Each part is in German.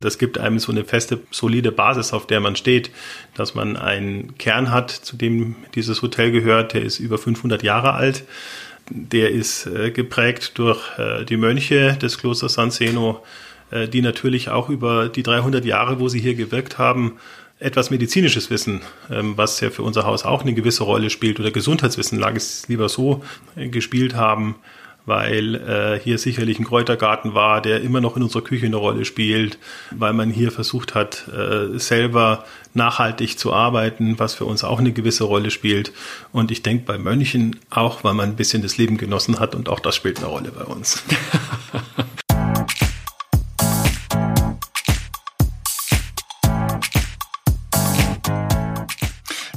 Das gibt einem so eine feste, solide Basis, auf der man steht, dass man einen Kern hat, zu dem dieses Hotel gehört, der ist über 500 Jahre alt. Der ist äh, geprägt durch äh, die Mönche des Klosters San Zeno, äh, die natürlich auch über die 300 Jahre, wo sie hier gewirkt haben, etwas medizinisches Wissen, ähm, was ja für unser Haus auch eine gewisse Rolle spielt, oder Gesundheitswissen, lag es lieber so, äh, gespielt haben weil äh, hier sicherlich ein Kräutergarten war, der immer noch in unserer Küche eine Rolle spielt, weil man hier versucht hat, äh, selber nachhaltig zu arbeiten, was für uns auch eine gewisse Rolle spielt. Und ich denke bei Mönchen auch, weil man ein bisschen das Leben genossen hat und auch das spielt eine Rolle bei uns.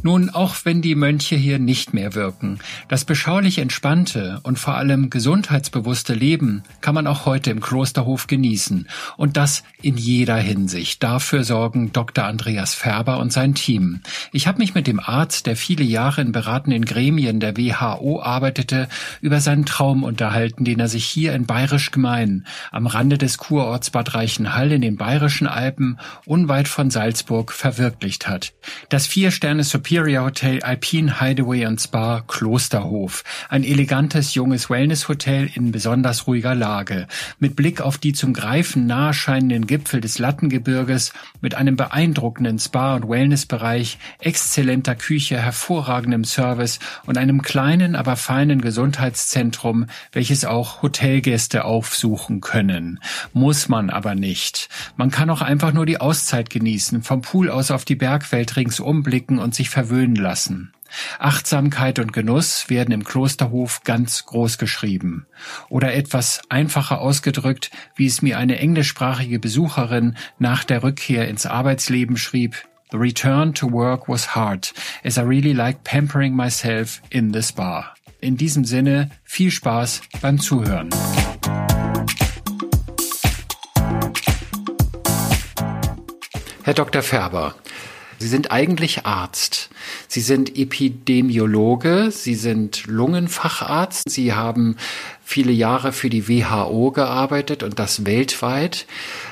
Nun, auch wenn die Mönche hier nicht mehr wirken, das beschaulich entspannte und vor allem gesundheitsbewusste Leben kann man auch heute im Klosterhof genießen. Und das in jeder Hinsicht. Dafür sorgen Dr. Andreas Färber und sein Team. Ich habe mich mit dem Arzt, der viele Jahre in beratenden Gremien der WHO arbeitete, über seinen Traum unterhalten, den er sich hier in Bayerisch Gemein, am Rande des Kurorts Bad Reichenhall in den Bayerischen Alpen, unweit von Salzburg, verwirklicht hat. Das Vier-Sterne Superior Hotel Alpine Hideaway und Spa Klosterhof. Ein elegantes junges Wellness-Hotel in besonders ruhiger Lage. Mit Blick auf die zum Greifen nahescheinenden Gipfel des Lattengebirges, mit einem beeindruckenden Spa- und Wellnessbereich, exzellenter Küche, hervorragendem Service und einem kleinen, aber feinen Gesundheitszentrum, welches auch Hotelgäste aufsuchen können. Muss man aber nicht. Man kann auch einfach nur die Auszeit genießen, vom Pool aus auf die Bergwelt ringsum blicken und sich verwöhnen lassen. Achtsamkeit und Genuss werden im Klosterhof ganz groß geschrieben. Oder etwas einfacher ausgedrückt, wie es mir eine englischsprachige Besucherin nach der Rückkehr ins Arbeitsleben schrieb, The return to work was hard, as I really like pampering myself in the spa. In diesem Sinne viel Spaß beim Zuhören. Herr Dr. Färber, Sie sind eigentlich Arzt. Sie sind Epidemiologe, Sie sind Lungenfacharzt, Sie haben viele Jahre für die WHO gearbeitet und das weltweit.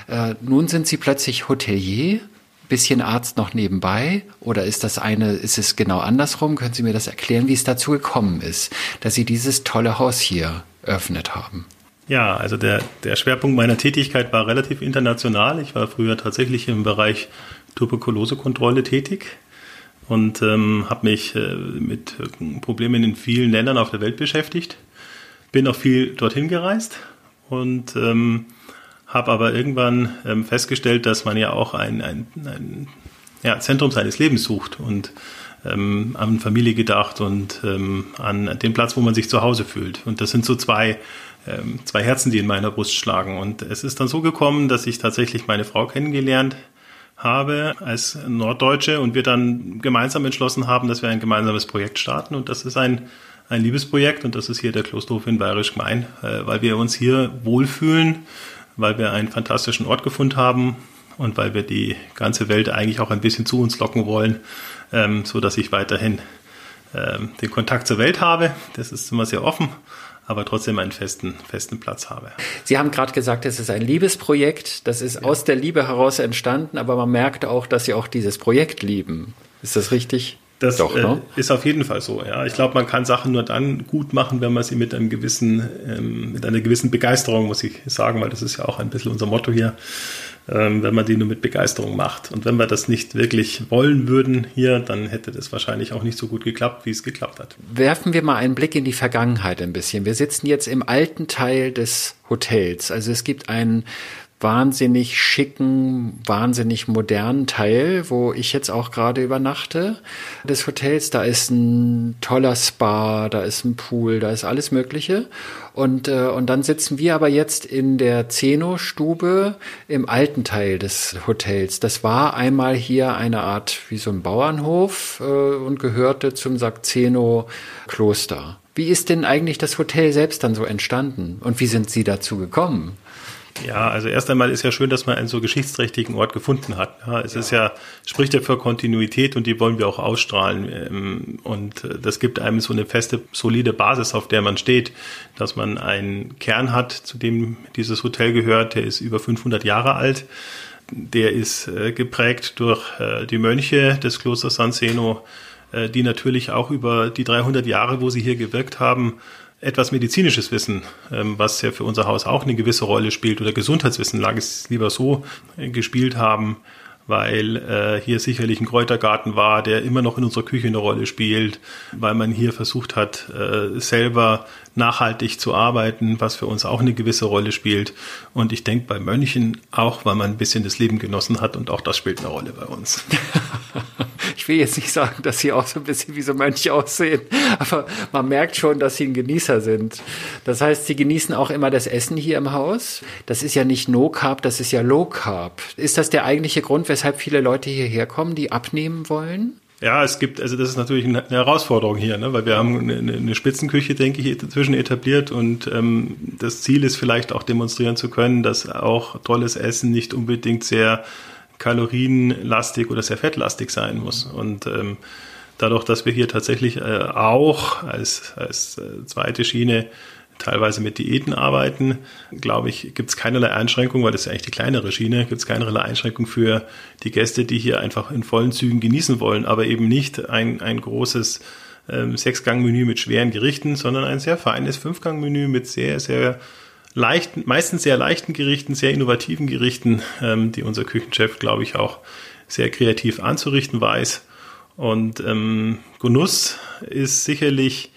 Äh, nun sind Sie plötzlich Hotelier, bisschen Arzt noch nebenbei oder ist das eine, ist es genau andersrum? Können Sie mir das erklären, wie es dazu gekommen ist, dass Sie dieses tolle Haus hier eröffnet haben? Ja, also der, der Schwerpunkt meiner Tätigkeit war relativ international. Ich war früher tatsächlich im Bereich Tuberkulosekontrolle tätig und ähm, habe mich äh, mit Problemen in vielen Ländern auf der Welt beschäftigt. Bin auch viel dorthin gereist und ähm, habe aber irgendwann ähm, festgestellt, dass man ja auch ein, ein, ein ja, Zentrum seines Lebens sucht und ähm, an Familie gedacht und ähm, an den Platz, wo man sich zu Hause fühlt. Und das sind so zwei, ähm, zwei Herzen, die in meiner Brust schlagen. Und es ist dann so gekommen, dass ich tatsächlich meine Frau kennengelernt habe als Norddeutsche und wir dann gemeinsam entschlossen haben, dass wir ein gemeinsames Projekt starten und das ist ein, ein Liebesprojekt und das ist hier der Klosterhof in Bayerisch Gemein, äh, weil wir uns hier wohlfühlen, weil wir einen fantastischen Ort gefunden haben und weil wir die ganze Welt eigentlich auch ein bisschen zu uns locken wollen, ähm, so dass ich weiterhin ähm, den Kontakt zur Welt habe. Das ist immer sehr offen aber trotzdem einen festen, festen Platz habe. Sie haben gerade gesagt, es ist ein Liebesprojekt. Das ist ja. aus der Liebe heraus entstanden, aber man merkt auch, dass Sie auch dieses Projekt lieben. Ist das richtig? Das Doch, äh, ne? ist auf jeden Fall so. Ja, ich glaube, man kann Sachen nur dann gut machen, wenn man sie mit einem gewissen, ähm, mit einer gewissen Begeisterung, muss ich sagen, weil das ist ja auch ein bisschen unser Motto hier, wenn man die nur mit Begeisterung macht. Und wenn wir das nicht wirklich wollen würden hier, dann hätte das wahrscheinlich auch nicht so gut geklappt, wie es geklappt hat. Werfen wir mal einen Blick in die Vergangenheit ein bisschen. Wir sitzen jetzt im alten Teil des Hotels. Also es gibt einen wahnsinnig schicken, wahnsinnig modernen Teil, wo ich jetzt auch gerade übernachte des Hotels. Da ist ein toller Spa, da ist ein Pool, da ist alles Mögliche. Und, äh, und dann sitzen wir aber jetzt in der Zeno-Stube im alten Teil des Hotels. Das war einmal hier eine Art wie so ein Bauernhof äh, und gehörte zum Sakzeno-Kloster. Wie ist denn eigentlich das Hotel selbst dann so entstanden? Und wie sind Sie dazu gekommen? Ja, also erst einmal ist ja schön, dass man einen so geschichtsträchtigen Ort gefunden hat. Ja, es ja. ist ja, spricht ja für Kontinuität und die wollen wir auch ausstrahlen. Ähm, und äh, das gibt einem so eine feste, solide Basis, auf der man steht, dass man einen Kern hat, zu dem dieses Hotel gehört, der ist über 500 Jahre alt. der ist äh, geprägt durch äh, die Mönche des Klosters San Zeno, äh, die natürlich auch über die 300 Jahre, wo sie hier gewirkt haben, etwas medizinisches Wissen, ähm, was ja für unser Haus auch eine gewisse Rolle spielt, oder Gesundheitswissen, lag es lieber so, äh, gespielt haben weil äh, hier sicherlich ein Kräutergarten war, der immer noch in unserer Küche eine Rolle spielt, weil man hier versucht hat, äh, selber nachhaltig zu arbeiten, was für uns auch eine gewisse Rolle spielt. Und ich denke bei Mönchen auch, weil man ein bisschen das Leben genossen hat und auch das spielt eine Rolle bei uns. ich will jetzt nicht sagen, dass sie auch so ein bisschen wie so Mönche aussehen, aber man merkt schon, dass sie ein Genießer sind. Das heißt, sie genießen auch immer das Essen hier im Haus. Das ist ja nicht No Carb, das ist ja Low Carb. Ist das der eigentliche Grund, weshalb viele Leute hierher kommen, die abnehmen wollen? Ja, es gibt, also das ist natürlich eine Herausforderung hier, ne? weil wir haben eine, eine Spitzenküche, denke ich, inzwischen etabliert und ähm, das Ziel ist vielleicht auch demonstrieren zu können, dass auch tolles Essen nicht unbedingt sehr kalorienlastig oder sehr fettlastig sein muss. Und ähm, dadurch, dass wir hier tatsächlich äh, auch als, als äh, zweite Schiene teilweise mit Diäten arbeiten, glaube ich, gibt es keinerlei Einschränkung, weil das ist ja eigentlich die kleinere Schiene, gibt es keinerlei Einschränkung für die Gäste, die hier einfach in vollen Zügen genießen wollen, aber eben nicht ein, ein großes ähm, Sechsgang-Menü mit schweren Gerichten, sondern ein sehr feines Fünfgang-Menü mit sehr, sehr leichten, meistens sehr leichten Gerichten, sehr innovativen Gerichten, ähm, die unser Küchenchef, glaube ich, auch sehr kreativ anzurichten weiß. Und ähm, Genuss ist sicherlich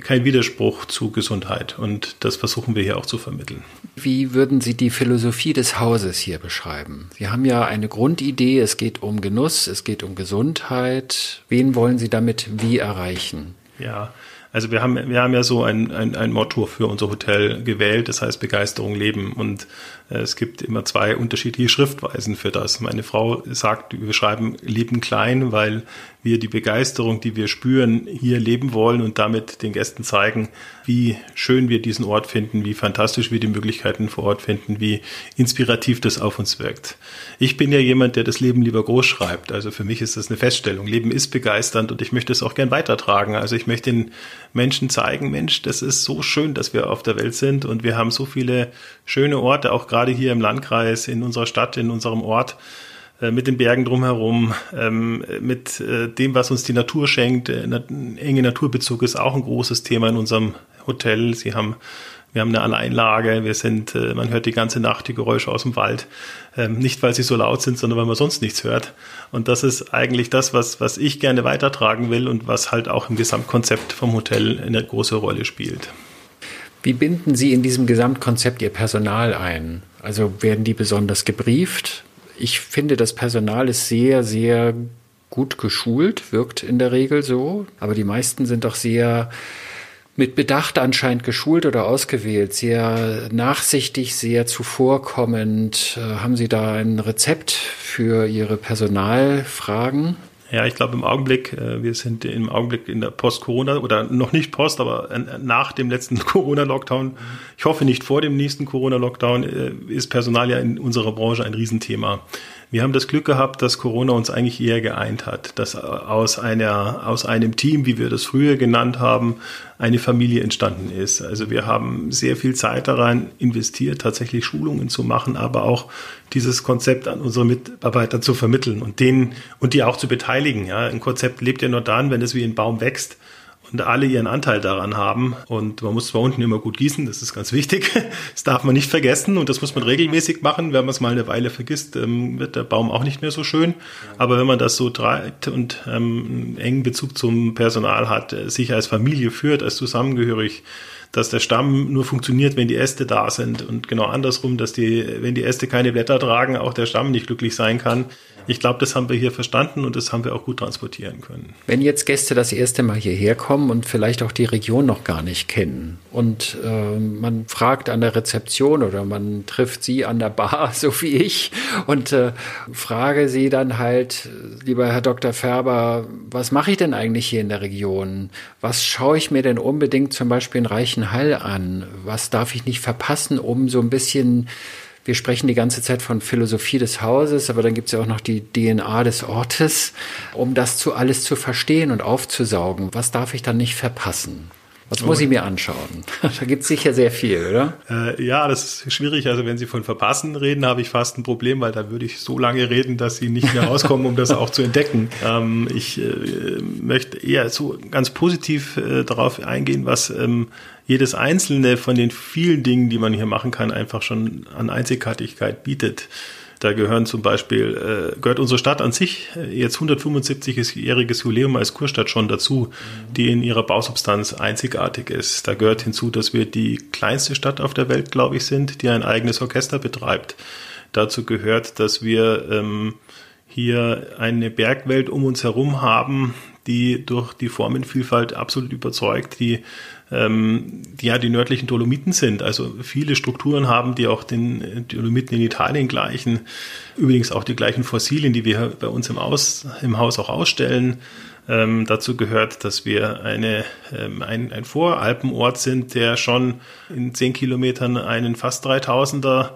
kein Widerspruch zu Gesundheit. Und das versuchen wir hier auch zu vermitteln. Wie würden Sie die Philosophie des Hauses hier beschreiben? Sie haben ja eine Grundidee, es geht um Genuss, es geht um Gesundheit. Wen wollen Sie damit wie erreichen? Ja, also wir haben, wir haben ja so ein, ein, ein Motto für unser Hotel gewählt, das heißt Begeisterung leben. Und es gibt immer zwei unterschiedliche Schriftweisen für das. Meine Frau sagt, wir schreiben Leben klein, weil wir die Begeisterung, die wir spüren, hier leben wollen und damit den Gästen zeigen, wie schön wir diesen Ort finden, wie fantastisch wir die Möglichkeiten vor Ort finden, wie inspirativ das auf uns wirkt. Ich bin ja jemand, der das Leben lieber groß schreibt. Also für mich ist das eine Feststellung. Leben ist begeisternd und ich möchte es auch gern weitertragen. Also ich möchte den Menschen zeigen, Mensch, das ist so schön, dass wir auf der Welt sind und wir haben so viele schöne Orte, auch gerade hier im Landkreis, in unserer Stadt, in unserem Ort äh, mit den Bergen drumherum, ähm, mit äh, dem, was uns die Natur schenkt. Äh, enge Naturbezug ist auch ein großes Thema in unserem Hotel. Sie haben, wir haben eine Alleinlage, wir sind, man hört die ganze Nacht die Geräusche aus dem Wald. Ähm, nicht, weil sie so laut sind, sondern weil man sonst nichts hört. Und das ist eigentlich das, was, was ich gerne weitertragen will und was halt auch im Gesamtkonzept vom Hotel eine große Rolle spielt. Wie binden Sie in diesem Gesamtkonzept Ihr Personal ein? Also werden die besonders gebrieft? Ich finde, das Personal ist sehr, sehr gut geschult, wirkt in der Regel so. Aber die meisten sind doch sehr mit Bedacht anscheinend geschult oder ausgewählt, sehr nachsichtig, sehr zuvorkommend. Äh, haben Sie da ein Rezept für Ihre Personalfragen? Ja, ich glaube im Augenblick, äh, wir sind im Augenblick in der Post-Corona oder noch nicht Post, aber äh, nach dem letzten Corona-Lockdown. Ich hoffe nicht vor dem nächsten Corona-Lockdown äh, ist Personal ja in unserer Branche ein Riesenthema. Wir haben das Glück gehabt, dass Corona uns eigentlich eher geeint hat, dass aus einer, aus einem Team, wie wir das früher genannt haben, eine Familie entstanden ist. Also wir haben sehr viel Zeit daran investiert, tatsächlich Schulungen zu machen, aber auch dieses Konzept an unsere Mitarbeiter zu vermitteln und denen und die auch zu beteiligen. Ja, ein Konzept lebt ja nur dann, wenn es wie ein Baum wächst und alle ihren Anteil daran haben. Und man muss zwar unten immer gut gießen, das ist ganz wichtig. Das darf man nicht vergessen und das muss man regelmäßig machen. Wenn man es mal eine Weile vergisst, ähm, wird der Baum auch nicht mehr so schön. Aber wenn man das so treibt und ähm, einen engen Bezug zum Personal hat, äh, sich als Familie führt, als zusammengehörig, dass der Stamm nur funktioniert, wenn die Äste da sind und genau andersrum, dass die, wenn die Äste keine Blätter tragen, auch der Stamm nicht glücklich sein kann. Ich glaube, das haben wir hier verstanden und das haben wir auch gut transportieren können. Wenn jetzt Gäste das erste Mal hierher kommen und vielleicht auch die Region noch gar nicht kennen und äh, man fragt an der Rezeption oder man trifft sie an der Bar, so wie ich, und äh, frage sie dann halt, lieber Herr Dr. Färber, was mache ich denn eigentlich hier in der Region? Was schaue ich mir denn unbedingt zum Beispiel in Reichenhall an? Was darf ich nicht verpassen, um so ein bisschen wir sprechen die ganze Zeit von Philosophie des Hauses, aber dann gibt es ja auch noch die DNA des Ortes, um das zu alles zu verstehen und aufzusaugen. Was darf ich dann nicht verpassen? Was muss ich mir anschauen? da gibt es sicher sehr viel, oder? Äh, ja, das ist schwierig. Also wenn Sie von Verpassen reden, habe ich fast ein Problem, weil da würde ich so lange reden, dass Sie nicht mehr rauskommen, um das auch zu entdecken. Ähm, ich äh, möchte eher so ganz positiv äh, darauf eingehen, was ähm, jedes einzelne von den vielen Dingen, die man hier machen kann, einfach schon an Einzigartigkeit bietet. Da gehören zum Beispiel, äh, gehört unsere Stadt an sich äh, jetzt 175-jähriges Jubiläum als Kurstadt schon dazu, die in ihrer Bausubstanz einzigartig ist. Da gehört hinzu, dass wir die kleinste Stadt auf der Welt, glaube ich, sind, die ein eigenes Orchester betreibt. Dazu gehört, dass wir ähm, hier eine Bergwelt um uns herum haben, die durch die Formenvielfalt absolut überzeugt, die ähm, die ja die nördlichen Dolomiten sind. Also viele Strukturen haben, die auch den Dolomiten in Italien gleichen. Übrigens auch die gleichen Fossilien, die wir bei uns im, Aus, im Haus auch ausstellen. Ähm, dazu gehört, dass wir eine, ähm, ein, ein Voralpenort sind, der schon in zehn Kilometern einen fast 3000er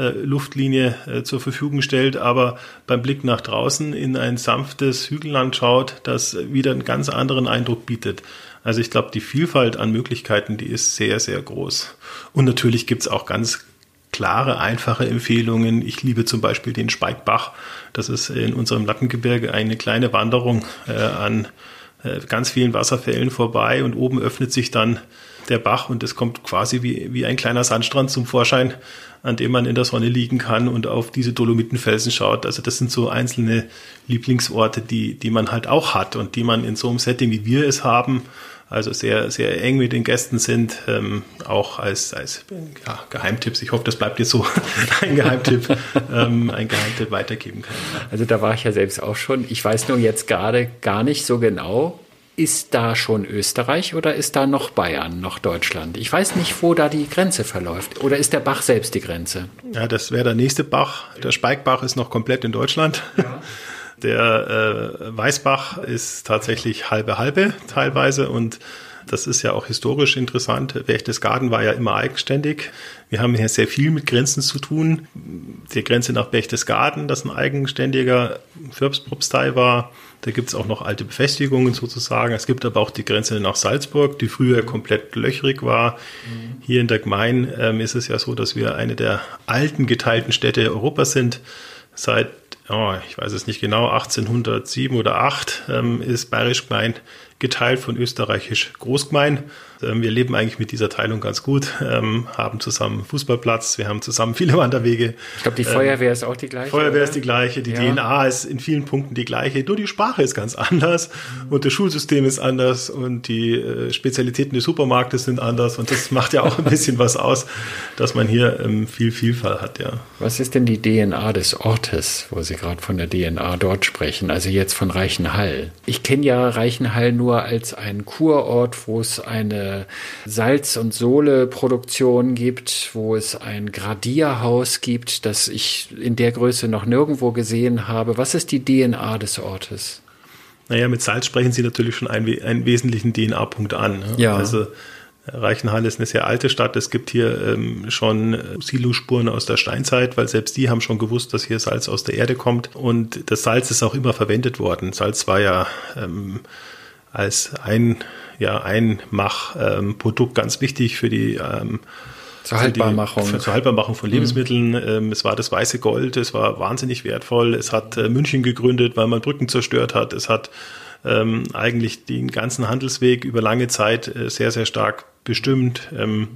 äh, Luftlinie äh, zur Verfügung stellt, aber beim Blick nach draußen in ein sanftes Hügelland schaut, das wieder einen ganz anderen Eindruck bietet. Also ich glaube, die Vielfalt an Möglichkeiten, die ist sehr, sehr groß. Und natürlich gibt's auch ganz klare, einfache Empfehlungen. Ich liebe zum Beispiel den Speikbach. Das ist in unserem Lattengebirge eine kleine Wanderung äh, an äh, ganz vielen Wasserfällen vorbei und oben öffnet sich dann der Bach und es kommt quasi wie, wie ein kleiner Sandstrand zum Vorschein, an dem man in der Sonne liegen kann und auf diese Dolomitenfelsen schaut. Also das sind so einzelne Lieblingsorte, die, die man halt auch hat und die man in so einem Setting, wie wir es haben, also sehr, sehr eng mit den Gästen sind, ähm, auch als, als ja, Geheimtipps. Ich hoffe, das bleibt jetzt so ein Geheimtipp, ähm, ein Geheimtipp weitergeben kann. Also da war ich ja selbst auch schon. Ich weiß nur jetzt gerade gar nicht so genau, ist da schon Österreich oder ist da noch Bayern, noch Deutschland? Ich weiß nicht, wo da die Grenze verläuft. Oder ist der Bach selbst die Grenze? Ja, das wäre der nächste Bach. Der Speikbach ist noch komplett in Deutschland. Ja. Der äh, Weißbach ist tatsächlich halbe halbe teilweise und das ist ja auch historisch interessant. Berchtesgaden war ja immer eigenständig. Wir haben hier sehr viel mit Grenzen zu tun. Die Grenze nach Berchtesgaden, das ein eigenständiger Fürbspropstei war. Da gibt es auch noch alte Befestigungen sozusagen. Es gibt aber auch die Grenze nach Salzburg, die früher komplett löchrig war. Mhm. Hier in der Gemein ähm, ist es ja so, dass wir eine der alten geteilten Städte Europas sind. Seit oh, ich weiß es nicht genau, 1807 oder 8 ähm, ist Bayerisch Gemein geteilt von Österreichisch Großgemein. Ähm, wir leben eigentlich mit dieser Teilung ganz gut, ähm, haben zusammen Fußballplatz, wir haben zusammen viele Wanderwege. Ich glaube, die ähm, Feuerwehr ist auch die gleiche. Feuerwehr oder? ist die gleiche, die ja. DNA ist in vielen Punkten die gleiche, nur die Sprache ist ganz anders und das Schulsystem ist anders und die äh, Spezialitäten des Supermarktes sind anders und das macht ja auch ein bisschen was aus, dass man hier viel Vielfalt hat, ja. Was ist denn die DNA des Ortes, wo Sie gerade von der DNA dort sprechen, also jetzt von Reichenhall? Ich kenne ja Reichenhall nur als einen Kurort, wo es eine Salz- und Sohle-Produktion gibt, wo es ein Gradierhaus gibt, das ich in der Größe noch nirgendwo gesehen habe. Was ist die DNA des Ortes? Naja, mit Salz sprechen Sie natürlich schon einen, einen wesentlichen DNA-Punkt an. Ne? Ja. Also Reichenhall ist eine sehr alte Stadt. Es gibt hier ähm, schon Silospuren aus der Steinzeit, weil selbst die haben schon gewusst, dass hier Salz aus der Erde kommt. Und das Salz ist auch immer verwendet worden. Salz war ja ähm, als ein ja ein Machprodukt ähm, ganz wichtig für die ähm, zur Haltbarmachung. Für, zur Haltbarmachung von Lebensmitteln. Mhm. Ähm, es war das weiße Gold, es war wahnsinnig wertvoll. Es hat äh, München gegründet, weil man Brücken zerstört hat. Es hat ähm, eigentlich den ganzen Handelsweg über lange Zeit äh, sehr, sehr stark bestimmt. Ähm,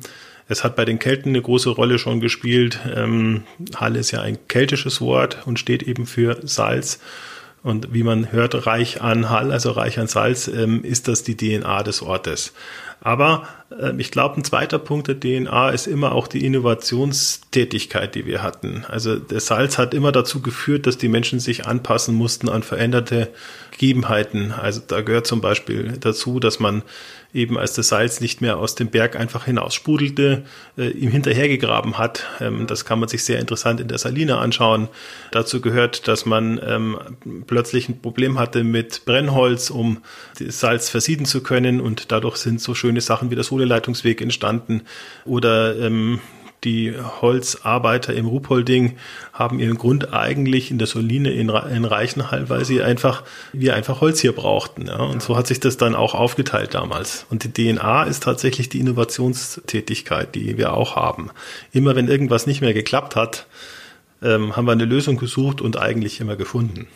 es hat bei den Kelten eine große Rolle schon gespielt. Ähm, Halle ist ja ein keltisches Wort und steht eben für Salz. Und wie man hört, reich an Hall, also reich an Salz, ähm, ist das die DNA des Ortes. Aber äh, ich glaube, ein zweiter Punkt der DNA ist immer auch die Innovationstätigkeit, die wir hatten. Also der Salz hat immer dazu geführt, dass die Menschen sich anpassen mussten an veränderte Gegebenheiten. Also da gehört zum Beispiel dazu, dass man eben als das Salz nicht mehr aus dem Berg einfach hinaussprudelte, äh, ihm hinterhergegraben hat. Ähm, das kann man sich sehr interessant in der Saline anschauen. Dazu gehört, dass man ähm, plötzlich ein Problem hatte mit Brennholz, um das Salz versieden zu können und dadurch sind so schöne Sachen wie der Sohleleitungsweg entstanden oder ähm, die Holzarbeiter im Ruhpolding haben ihren Grund eigentlich in der Soline in, Reichenhall, weil sie einfach, wir einfach Holz hier brauchten. Ja. Und so hat sich das dann auch aufgeteilt damals. Und die DNA ist tatsächlich die Innovationstätigkeit, die wir auch haben. Immer wenn irgendwas nicht mehr geklappt hat, ähm, haben wir eine Lösung gesucht und eigentlich immer gefunden.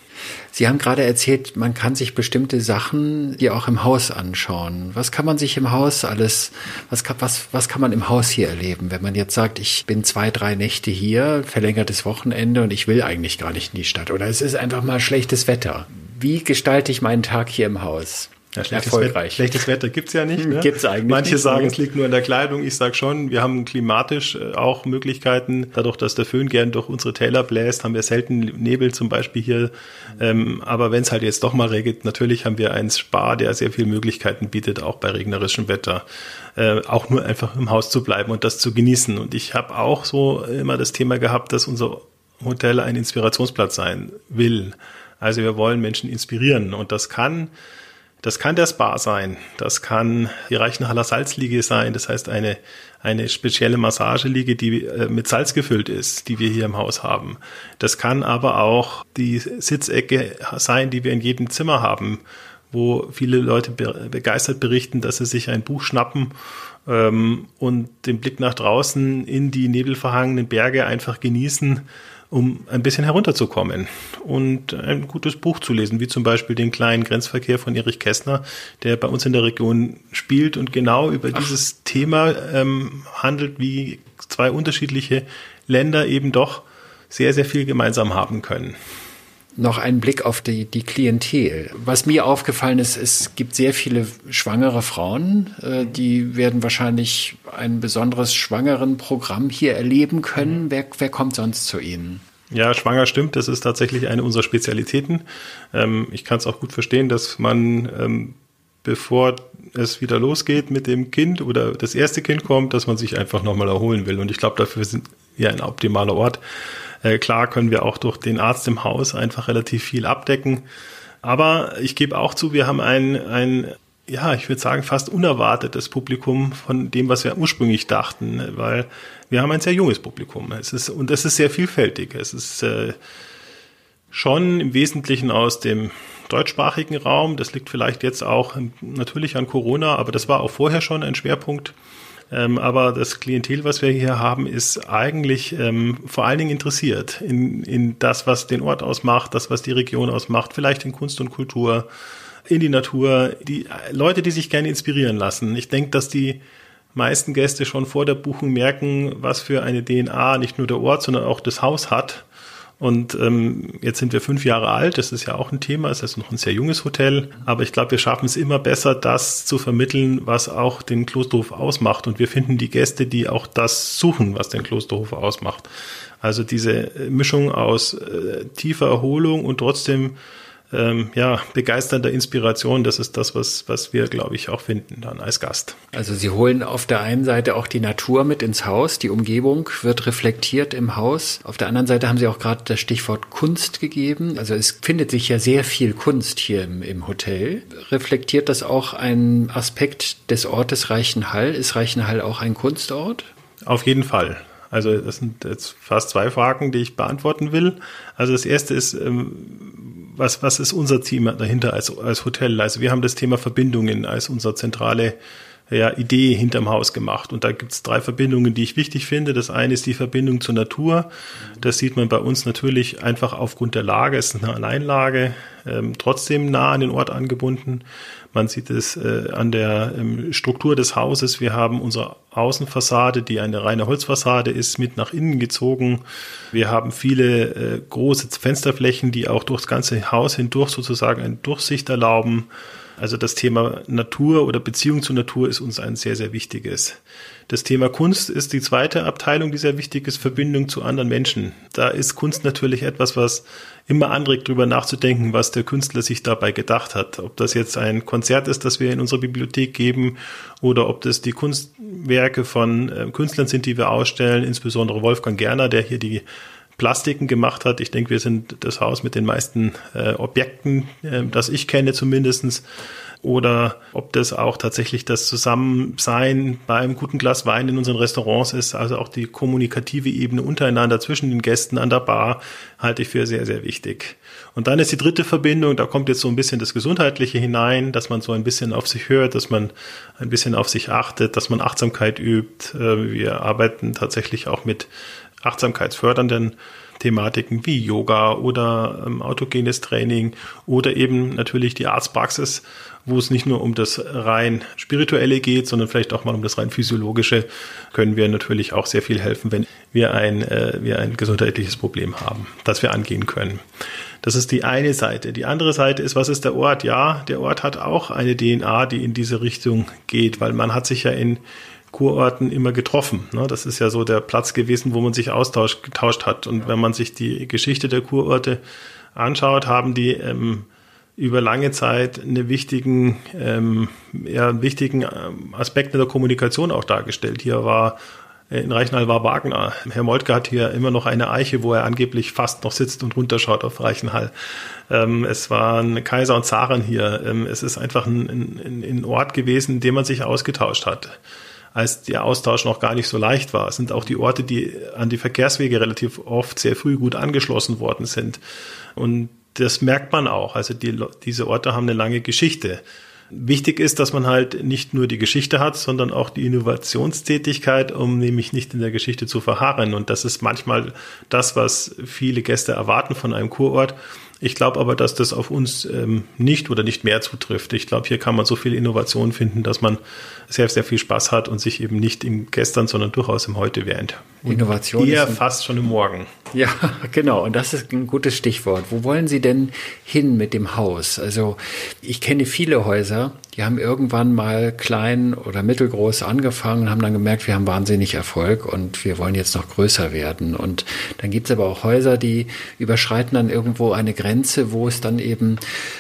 Sie haben gerade erzählt, man kann sich bestimmte Sachen hier auch im Haus anschauen. Was kann man sich im Haus alles, was was, was kann man im Haus hier erleben? Wenn man jetzt sagt, ich bin zwei, drei Nächte hier, verlängertes Wochenende und ich will eigentlich gar nicht in die Stadt oder es ist einfach mal schlechtes Wetter. Wie gestalte ich meinen Tag hier im Haus? Ja, schlechtes. Wetter, schlechtes Wetter gibt's ja nicht. Ne? Gibt's eigentlich Manche nicht, sagen, es liegt nur in der Kleidung. Ich sage schon, wir haben klimatisch äh, auch Möglichkeiten. Dadurch, dass der Föhn gern durch unsere Täler bläst, haben wir selten Nebel zum Beispiel hier. Ähm, aber wenn es halt jetzt doch mal regnet, natürlich haben wir einen Spar, der sehr viele Möglichkeiten bietet, auch bei regnerischem Wetter. Äh, auch nur einfach im Haus zu bleiben und das zu genießen. Und ich habe auch so immer das Thema gehabt, dass unser Hotel ein Inspirationsplatz sein will. Also wir wollen Menschen inspirieren und das kann das kann der Spa sein, das kann die Reichenhaller Salzliege sein, das heißt eine, eine spezielle Massageliege, die äh, mit Salz gefüllt ist, die wir hier im Haus haben. Das kann aber auch die Sitzecke sein, die wir in jedem Zimmer haben, wo viele Leute begeistert berichten, dass sie sich ein Buch schnappen ähm, und den Blick nach draußen in die nebelverhangenen Berge einfach genießen um ein bisschen herunterzukommen und ein gutes Buch zu lesen, wie zum Beispiel den kleinen Grenzverkehr von Erich Kästner, der bei uns in der Region spielt und genau über Ach. dieses Thema ähm, handelt, wie zwei unterschiedliche Länder eben doch sehr, sehr viel gemeinsam haben können noch einen Blick auf die, die Klientel. Was mir aufgefallen ist, es gibt sehr viele schwangere Frauen, äh, die werden wahrscheinlich ein besonderes Schwangerenprogramm hier erleben können. Wer, wer kommt sonst zu Ihnen? Ja, schwanger stimmt. Das ist tatsächlich eine unserer Spezialitäten. Ähm, ich kann es auch gut verstehen, dass man, ähm, bevor es wieder losgeht mit dem Kind oder das erste Kind kommt, dass man sich einfach nochmal erholen will. Und ich glaube, dafür sind wir ein optimaler Ort. Äh, klar können wir auch durch den Arzt im Haus einfach relativ viel abdecken. Aber ich gebe auch zu, wir haben ein, ein ja, ich würde sagen, fast unerwartetes Publikum von dem, was wir ursprünglich dachten, weil wir haben ein sehr junges Publikum. Es ist, und es ist sehr vielfältig. Es ist äh, schon im Wesentlichen aus dem deutschsprachigen Raum. Das liegt vielleicht jetzt auch natürlich an Corona, aber das war auch vorher schon ein Schwerpunkt. Ähm, aber das Klientel, was wir hier haben, ist eigentlich ähm, vor allen Dingen interessiert in, in das, was den Ort ausmacht, das, was die Region ausmacht, vielleicht in Kunst und Kultur, in die Natur, die Leute, die sich gerne inspirieren lassen. Ich denke, dass die meisten Gäste schon vor der Buchung merken, was für eine DNA nicht nur der Ort, sondern auch das Haus hat und ähm, jetzt sind wir fünf Jahre alt, das ist ja auch ein Thema, es ist noch ein sehr junges Hotel, aber ich glaube, wir schaffen es immer besser, das zu vermitteln, was auch den Klosterhof ausmacht. Und wir finden die Gäste, die auch das suchen, was den Klosterhof ausmacht. Also diese Mischung aus äh, tiefer Erholung und trotzdem ähm, ja, begeisternder Inspiration, das ist das, was, was wir, glaube ich, auch finden dann als Gast. Also Sie holen auf der einen Seite auch die Natur mit ins Haus, die Umgebung wird reflektiert im Haus. Auf der anderen Seite haben Sie auch gerade das Stichwort Kunst gegeben. Also es findet sich ja sehr viel Kunst hier im, im Hotel. Reflektiert das auch einen Aspekt des Ortes Reichenhall? Ist Reichenhall auch ein Kunstort? Auf jeden Fall. Also das sind jetzt fast zwei Fragen, die ich beantworten will. Also das erste ist, ähm, was, was ist unser Thema dahinter als, als Hotel? Also wir haben das Thema Verbindungen als unsere zentrale ja, Idee hinterm Haus gemacht. Und da gibt es drei Verbindungen, die ich wichtig finde. Das eine ist die Verbindung zur Natur. Das sieht man bei uns natürlich einfach aufgrund der Lage. Es ist eine Alleinlage, ähm, trotzdem nah an den Ort angebunden. Man sieht es äh, an der ähm, Struktur des Hauses. Wir haben unsere Außenfassade, die eine reine Holzfassade ist, mit nach innen gezogen. Wir haben viele äh, große Fensterflächen, die auch durchs ganze Haus hindurch sozusagen eine Durchsicht erlauben. Also das Thema Natur oder Beziehung zur Natur ist uns ein sehr, sehr wichtiges. Das Thema Kunst ist die zweite Abteilung, die sehr wichtig ist, Verbindung zu anderen Menschen. Da ist Kunst natürlich etwas, was immer anregt, darüber nachzudenken, was der Künstler sich dabei gedacht hat. Ob das jetzt ein Konzert ist, das wir in unserer Bibliothek geben, oder ob das die Kunstwerke von äh, Künstlern sind, die wir ausstellen, insbesondere Wolfgang Gerner, der hier die Plastiken gemacht hat. Ich denke, wir sind das Haus mit den meisten äh, Objekten, äh, das ich kenne zumindestens oder ob das auch tatsächlich das Zusammensein bei einem guten Glas Wein in unseren Restaurants ist, also auch die kommunikative Ebene untereinander zwischen den Gästen an der Bar, halte ich für sehr, sehr wichtig. Und dann ist die dritte Verbindung, da kommt jetzt so ein bisschen das Gesundheitliche hinein, dass man so ein bisschen auf sich hört, dass man ein bisschen auf sich achtet, dass man Achtsamkeit übt. Äh, wir arbeiten tatsächlich auch mit achtsamkeitsfördernden Thematiken wie Yoga oder ähm, autogenes Training oder eben natürlich die Arztpraxis, wo es nicht nur um das rein spirituelle geht, sondern vielleicht auch mal um das rein physiologische, können wir natürlich auch sehr viel helfen, wenn wir ein, äh, wir ein gesundheitliches Problem haben, das wir angehen können. Das ist die eine Seite. Die andere Seite ist, was ist der Ort? Ja, der Ort hat auch eine DNA, die in diese Richtung geht, weil man hat sich ja in Kurorten immer getroffen. Ne? Das ist ja so der Platz gewesen, wo man sich austauscht hat. Und wenn man sich die Geschichte der Kurorte anschaut, haben die ähm, über lange Zeit eine wichtigen, ähm, ja, einen wichtigen ähm, Aspekt der Kommunikation auch dargestellt. Hier war äh, in Reichenhall war Wagner. Herr Moltke hat hier immer noch eine Eiche, wo er angeblich fast noch sitzt und runterschaut auf Reichenhall. Ähm, es waren Kaiser und Zaren hier. Ähm, es ist einfach ein, ein, ein Ort gewesen, in dem man sich ausgetauscht hat als der Austausch noch gar nicht so leicht war. Es sind auch die Orte, die an die Verkehrswege relativ oft sehr früh gut angeschlossen worden sind. Und das merkt man auch. Also die, diese Orte haben eine lange Geschichte. Wichtig ist, dass man halt nicht nur die Geschichte hat, sondern auch die Innovationstätigkeit, um nämlich nicht in der Geschichte zu verharren. Und das ist manchmal das, was viele Gäste erwarten von einem Kurort. Ich glaube aber, dass das auf uns ähm, nicht oder nicht mehr zutrifft. Ich glaube, hier kann man so viel Innovation finden, dass man sehr, sehr viel Spaß hat und sich eben nicht im Gestern, sondern durchaus im Heute wähnt. Und Innovation eher fast schon im Morgen. Ja, genau. Und das ist ein gutes Stichwort. Wo wollen Sie denn hin mit dem Haus? Also ich kenne viele Häuser, die haben irgendwann mal klein oder mittelgroß angefangen und haben dann gemerkt, wir haben wahnsinnig Erfolg und wir wollen jetzt noch größer werden. Und dann gibt es aber auch Häuser, die überschreiten dann irgendwo eine Grenze, wo es dann eben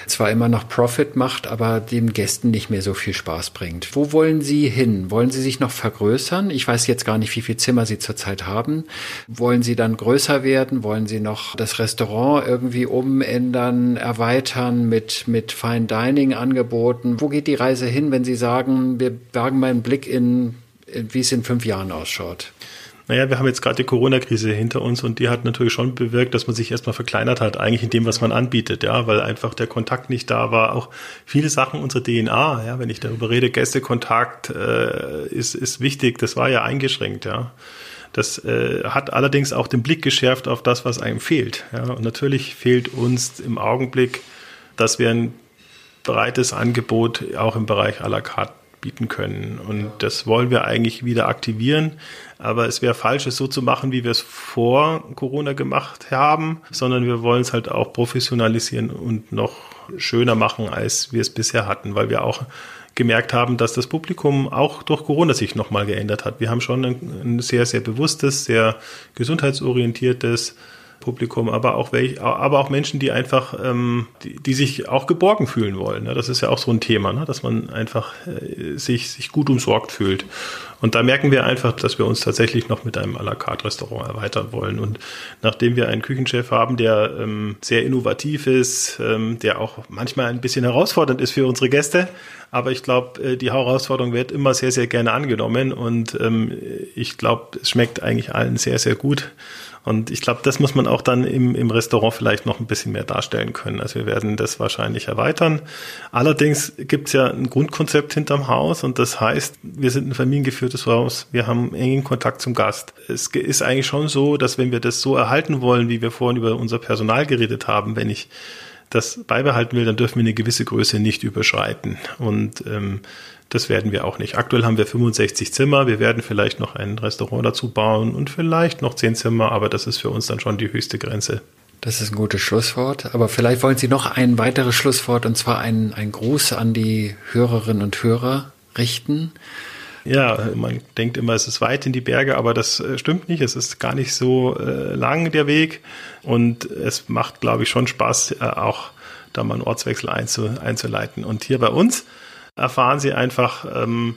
zwar immer noch Profit macht, aber den Gästen nicht mehr so viel Spaß bringt. Wo wollen Sie hin? Wollen Sie sich noch vergrößern? Ich weiß jetzt gar nicht, wie viele Zimmer Sie zurzeit haben. Wollen Sie dann größer werden? Wollen Sie noch das Restaurant irgendwie umändern, erweitern mit, mit Fine Dining Angeboten? Wo geht die Reise hin, wenn Sie sagen, wir wagen mal einen Blick in, in wie es in fünf Jahren ausschaut? Naja, wir haben jetzt gerade die Corona-Krise hinter uns und die hat natürlich schon bewirkt, dass man sich erstmal verkleinert hat, eigentlich in dem, was man anbietet, ja, weil einfach der Kontakt nicht da war. Auch viele Sachen unserer DNA, ja, wenn ich darüber rede, Gästekontakt äh, ist, ist wichtig, das war ja eingeschränkt, ja. Das äh, hat allerdings auch den Blick geschärft auf das, was einem fehlt. Ja. Und natürlich fehlt uns im Augenblick, dass wir ein breites Angebot auch im Bereich à la carte bieten können. Und das wollen wir eigentlich wieder aktivieren. Aber es wäre falsch, es so zu machen, wie wir es vor Corona gemacht haben, sondern wir wollen es halt auch professionalisieren und noch schöner machen, als wir es bisher hatten, weil wir auch gemerkt haben, dass das Publikum auch durch Corona sich nochmal geändert hat. Wir haben schon ein, ein sehr, sehr bewusstes, sehr gesundheitsorientiertes, Publikum, aber auch welch, aber auch Menschen, die einfach, ähm, die, die sich auch geborgen fühlen wollen. Ne? Das ist ja auch so ein Thema, ne? dass man einfach äh, sich, sich gut umsorgt fühlt. Und da merken wir einfach, dass wir uns tatsächlich noch mit einem à la carte Restaurant erweitern wollen. Und nachdem wir einen Küchenchef haben, der ähm, sehr innovativ ist, ähm, der auch manchmal ein bisschen herausfordernd ist für unsere Gäste, aber ich glaube, äh, die Herausforderung wird immer sehr, sehr gerne angenommen und ähm, ich glaube, es schmeckt eigentlich allen sehr, sehr gut. Und ich glaube, das muss man auch dann im, im Restaurant vielleicht noch ein bisschen mehr darstellen können. Also wir werden das wahrscheinlich erweitern. Allerdings gibt es ja ein Grundkonzept hinterm Haus und das heißt, wir sind ein familiengeführtes Haus, wir haben engen Kontakt zum Gast. Es ist eigentlich schon so, dass wenn wir das so erhalten wollen, wie wir vorhin über unser Personal geredet haben, wenn ich das beibehalten will, dann dürfen wir eine gewisse Größe nicht überschreiten. Und ähm, das werden wir auch nicht. Aktuell haben wir 65 Zimmer. Wir werden vielleicht noch ein Restaurant dazu bauen und vielleicht noch 10 Zimmer, aber das ist für uns dann schon die höchste Grenze. Das ist ein gutes Schlusswort. Aber vielleicht wollen Sie noch ein weiteres Schlusswort und zwar ein, ein Gruß an die Hörerinnen und Hörer richten. Ja, man denkt immer, es ist weit in die Berge, aber das äh, stimmt nicht. Es ist gar nicht so äh, lang der Weg und es macht, glaube ich, schon Spaß, äh, auch da mal einen Ortswechsel einzu, einzuleiten. Und hier bei uns erfahren sie einfach, ähm,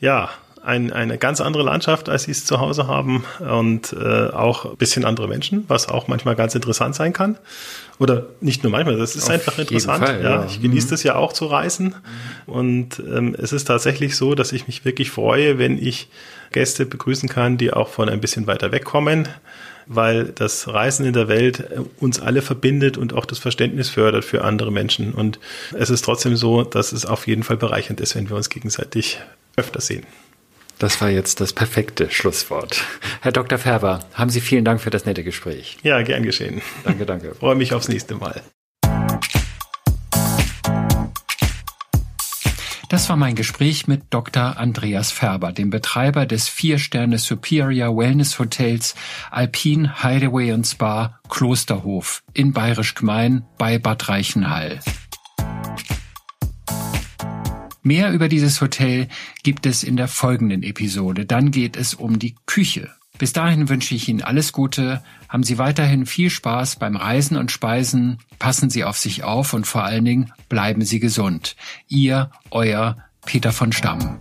ja, ein, eine ganz andere Landschaft, als sie es zu Hause haben und äh, auch ein bisschen andere Menschen, was auch manchmal ganz interessant sein kann. Oder nicht nur manchmal, das ist Auf einfach interessant. Fall, ja. ja. Ich genieße mhm. das ja auch zu reisen und ähm, es ist tatsächlich so, dass ich mich wirklich freue, wenn ich Gäste begrüßen kann, die auch von ein bisschen weiter weg kommen weil das Reisen in der Welt äh, uns alle verbindet und auch das Verständnis fördert für andere Menschen. Und es ist trotzdem so, dass es auf jeden Fall bereichernd ist, wenn wir uns gegenseitig öfter sehen. Das war jetzt das perfekte Schlusswort. Herr Dr. Färber, haben Sie vielen Dank für das nette Gespräch. Ja, gern geschehen. Danke, danke. Freue mich aufs nächste Mal. Das war mein Gespräch mit Dr. Andreas Färber, dem Betreiber des Vier-Sterne Superior Wellness Hotels Alpin Hideaway und Spa Klosterhof in Bayerisch Gmein bei Bad Reichenhall. Mehr über dieses Hotel gibt es in der folgenden Episode. Dann geht es um die Küche. Bis dahin wünsche ich Ihnen alles Gute, haben Sie weiterhin viel Spaß beim Reisen und Speisen, passen Sie auf sich auf und vor allen Dingen bleiben Sie gesund. Ihr, euer Peter von Stamm.